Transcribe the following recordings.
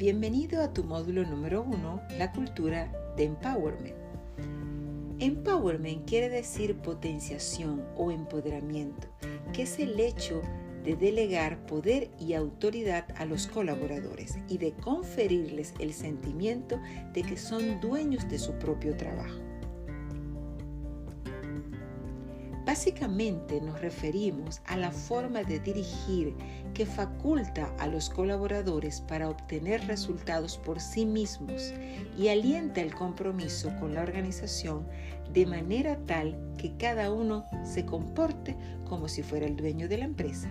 Bienvenido a tu módulo número uno, la cultura de empowerment. Empowerment quiere decir potenciación o empoderamiento, que es el hecho de delegar poder y autoridad a los colaboradores y de conferirles el sentimiento de que son dueños de su propio trabajo. Básicamente nos referimos a la forma de dirigir que faculta a los colaboradores para obtener resultados por sí mismos y alienta el compromiso con la organización de manera tal que cada uno se comporte como si fuera el dueño de la empresa.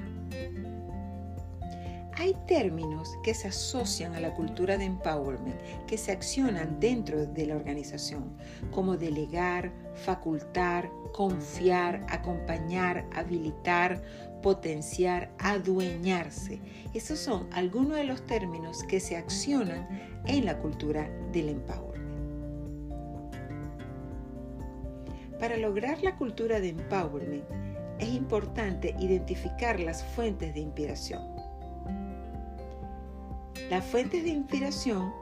Hay términos que se asocian a la cultura de empowerment que se accionan dentro de la organización, como delegar, facultar, confiar, acompañar, habilitar, potenciar, adueñarse. Esos son algunos de los términos que se accionan en la cultura del empowerment. Para lograr la cultura de empowerment es importante identificar las fuentes de inspiración las fuentes de inspiración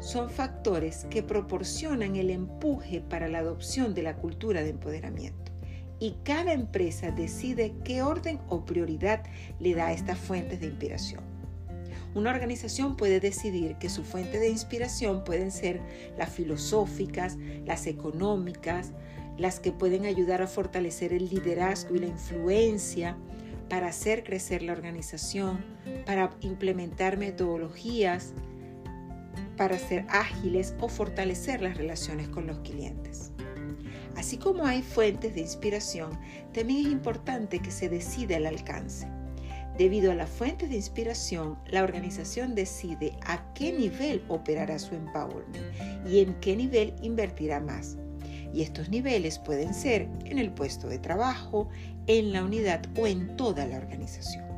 son factores que proporcionan el empuje para la adopción de la cultura de empoderamiento. Y cada empresa decide qué orden o prioridad le da a estas fuentes de inspiración. Una organización puede decidir que su fuente de inspiración pueden ser las filosóficas, las económicas, las que pueden ayudar a fortalecer el liderazgo y la influencia, para hacer crecer la organización, para implementar metodologías, para ser ágiles o fortalecer las relaciones con los clientes. Así como hay fuentes de inspiración, también es importante que se decida el alcance. Debido a las fuentes de inspiración, la organización decide a qué nivel operará su empowerment y en qué nivel invertirá más y estos niveles pueden ser en el puesto de trabajo, en la unidad o en toda la organización.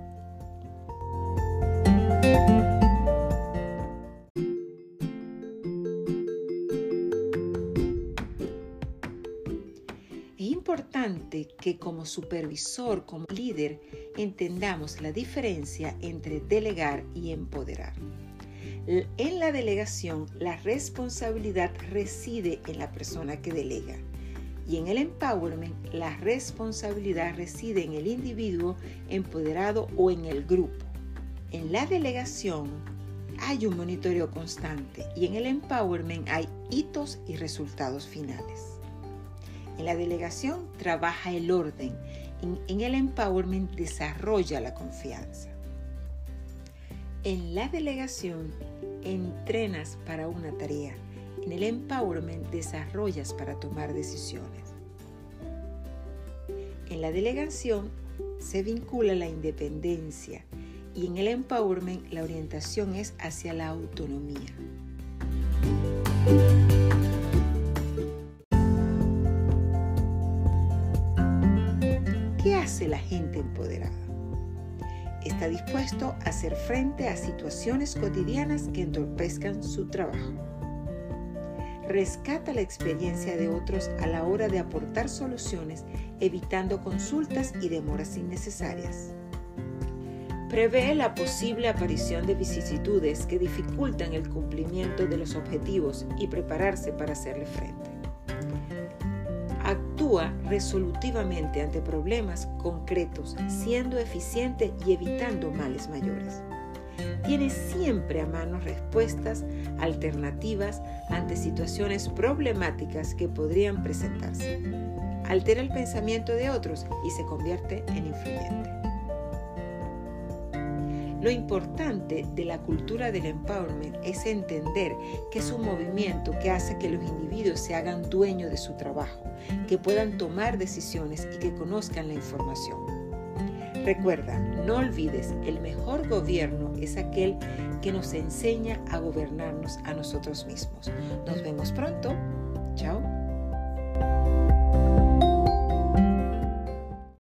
Es importante que como supervisor, como líder, entendamos la diferencia entre delegar y empoderar. En la delegación, la responsabilidad reside en la persona que delega. Y en el empowerment, la responsabilidad reside en el individuo empoderado o en el grupo. En la delegación hay un monitoreo constante y en el empowerment hay hitos y resultados finales. En la delegación trabaja el orden, en el empowerment desarrolla la confianza. En la delegación entrenas para una tarea. En el empowerment desarrollas para tomar decisiones. En la delegación se vincula la independencia y en el empowerment la orientación es hacia la autonomía. ¿Qué hace la gente empoderada? Está dispuesto a hacer frente a situaciones cotidianas que entorpezcan su trabajo. Rescata la experiencia de otros a la hora de aportar soluciones, evitando consultas y demoras innecesarias. Prevé la posible aparición de vicisitudes que dificultan el cumplimiento de los objetivos y prepararse para hacerle frente actúa resolutivamente ante problemas concretos, siendo eficiente y evitando males mayores. Tiene siempre a mano respuestas alternativas ante situaciones problemáticas que podrían presentarse. Altera el pensamiento de otros y se convierte en influyente. Lo importante de la cultura del empowerment es entender que es un movimiento que hace que los individuos se hagan dueños de su trabajo, que puedan tomar decisiones y que conozcan la información. Recuerda, no olvides, el mejor gobierno es aquel que nos enseña a gobernarnos a nosotros mismos. Nos vemos pronto. Chao.